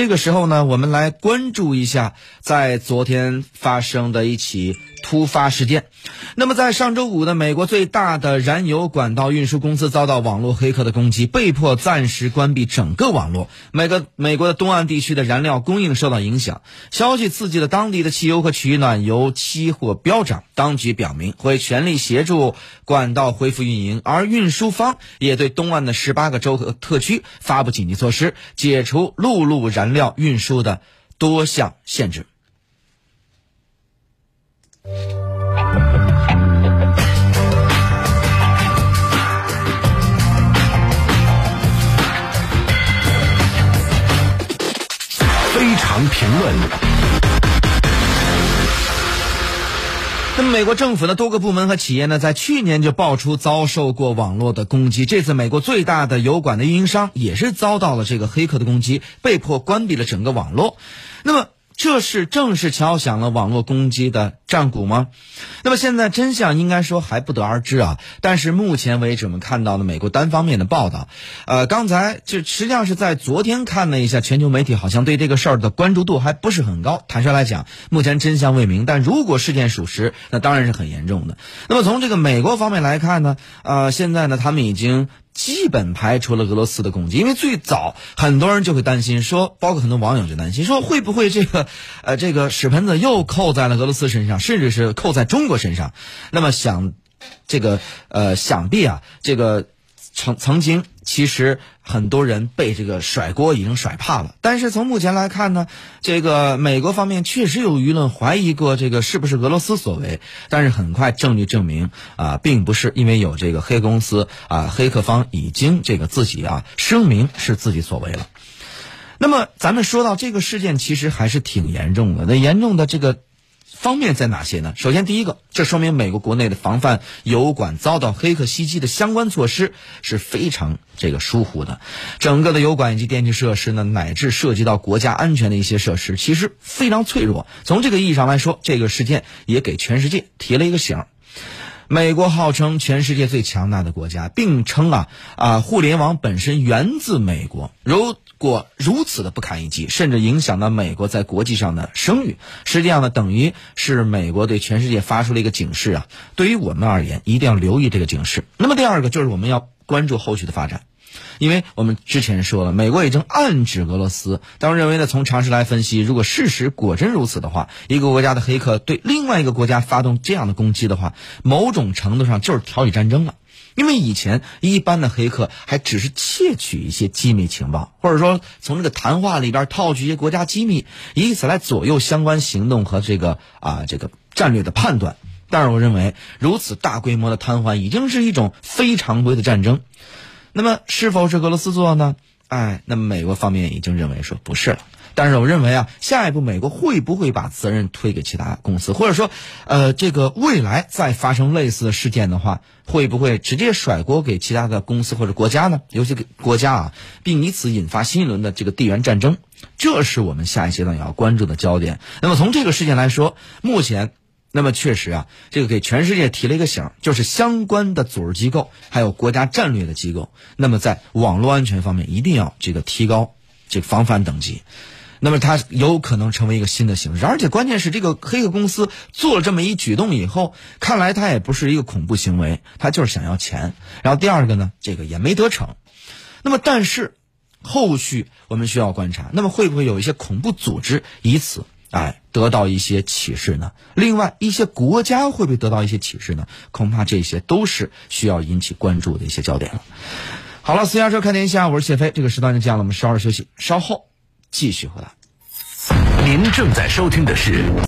这个时候呢，我们来关注一下在昨天发生的一起突发事件。那么在上周五呢，美国最大的燃油管道运输公司遭到网络黑客的攻击，被迫暂时关闭整个网络。每个美国的东岸地区的燃料供应受到影响。消息刺激了当地的汽油和取暖油期货飙涨。当局表明会全力协助管道恢复运营，而运输方也对东岸的十八个州和特区发布紧急措施，解除陆路燃。料运输的多项限制。非常评论。美国政府的多个部门和企业呢，在去年就爆出遭受过网络的攻击。这次，美国最大的油管的运营商也是遭到了这个黑客的攻击，被迫关闭了整个网络。那么。这是正式敲响了网络攻击的战鼓吗？那么现在真相应该说还不得而知啊。但是目前为止，我们看到的美国单方面的报道。呃，刚才就实际上是在昨天看了一下全球媒体，好像对这个事儿的关注度还不是很高。坦率来讲，目前真相未明。但如果事件属实，那当然是很严重的。那么从这个美国方面来看呢，呃，现在呢，他们已经。基本排除了俄罗斯的攻击，因为最早很多人就会担心说，包括很多网友就担心说，会不会这个，呃，这个屎盆子又扣在了俄罗斯身上甚至是扣在中国身上？那么想，这个，呃，想必啊，这个。曾曾经，其实很多人被这个甩锅已经甩怕了。但是从目前来看呢，这个美国方面确实有舆论怀疑过这个是不是俄罗斯所为。但是很快证据证明啊，并不是，因为有这个黑公司啊，黑客方已经这个自己啊声明是自己所为了。那么咱们说到这个事件，其实还是挺严重的。那严重的这个。方面在哪些呢？首先，第一个，这说明美国国内的防范油管遭到黑客袭击的相关措施是非常这个疏忽的。整个的油管以及电气设施呢，乃至涉及到国家安全的一些设施，其实非常脆弱。从这个意义上来说，这个事件也给全世界提了一个醒。美国号称全世界最强大的国家，并称啊啊，互联网本身源自美国。如果如此的不堪一击，甚至影响到美国在国际上的声誉，实际上呢，等于是美国对全世界发出了一个警示啊。对于我们而言，一定要留意这个警示。那么第二个就是我们要关注后续的发展，因为我们之前说了，美国已经暗指俄罗斯。但我认为呢，从常识来分析，如果事实果真如此的话，一个国家的黑客对另外一个国家发动这样的攻击的话，某种程度上就是挑起战争了。因为以前一般的黑客还只是窃取一些机密情报，或者说从这个谈话里边套取一些国家机密，以此来左右相关行动和这个啊这个战略的判断。但是我认为，如此大规模的瘫痪已经是一种非常规的战争。那么是否是俄罗斯做呢？哎，那么美国方面已经认为说不是了。但是我认为啊，下一步美国会不会把责任推给其他公司，或者说，呃，这个未来再发生类似的事件的话，会不会直接甩锅给其他的公司或者国家呢？尤其给国家啊，并以此引发新一轮的这个地缘战争，这是我们下一阶段要关注的焦点。那么从这个事件来说，目前，那么确实啊，这个给全世界提了一个醒，就是相关的组织机构还有国家战略的机构，那么在网络安全方面一定要这个提高这个防范等级。那么它有可能成为一个新的形式，而且关键是这个黑客公司做了这么一举动以后，看来它也不是一个恐怖行为，它就是想要钱。然后第二个呢，这个也没得逞。那么但是后续我们需要观察，那么会不会有一些恐怖组织以此哎得到一些启示呢？另外一些国家会不会得到一些启示呢？恐怕这些都是需要引起关注的一些焦点了。好了，私家车看天下，我是谢飞，这个时段就这样了，我们稍事休息，稍后。继续回来。您正在收听的是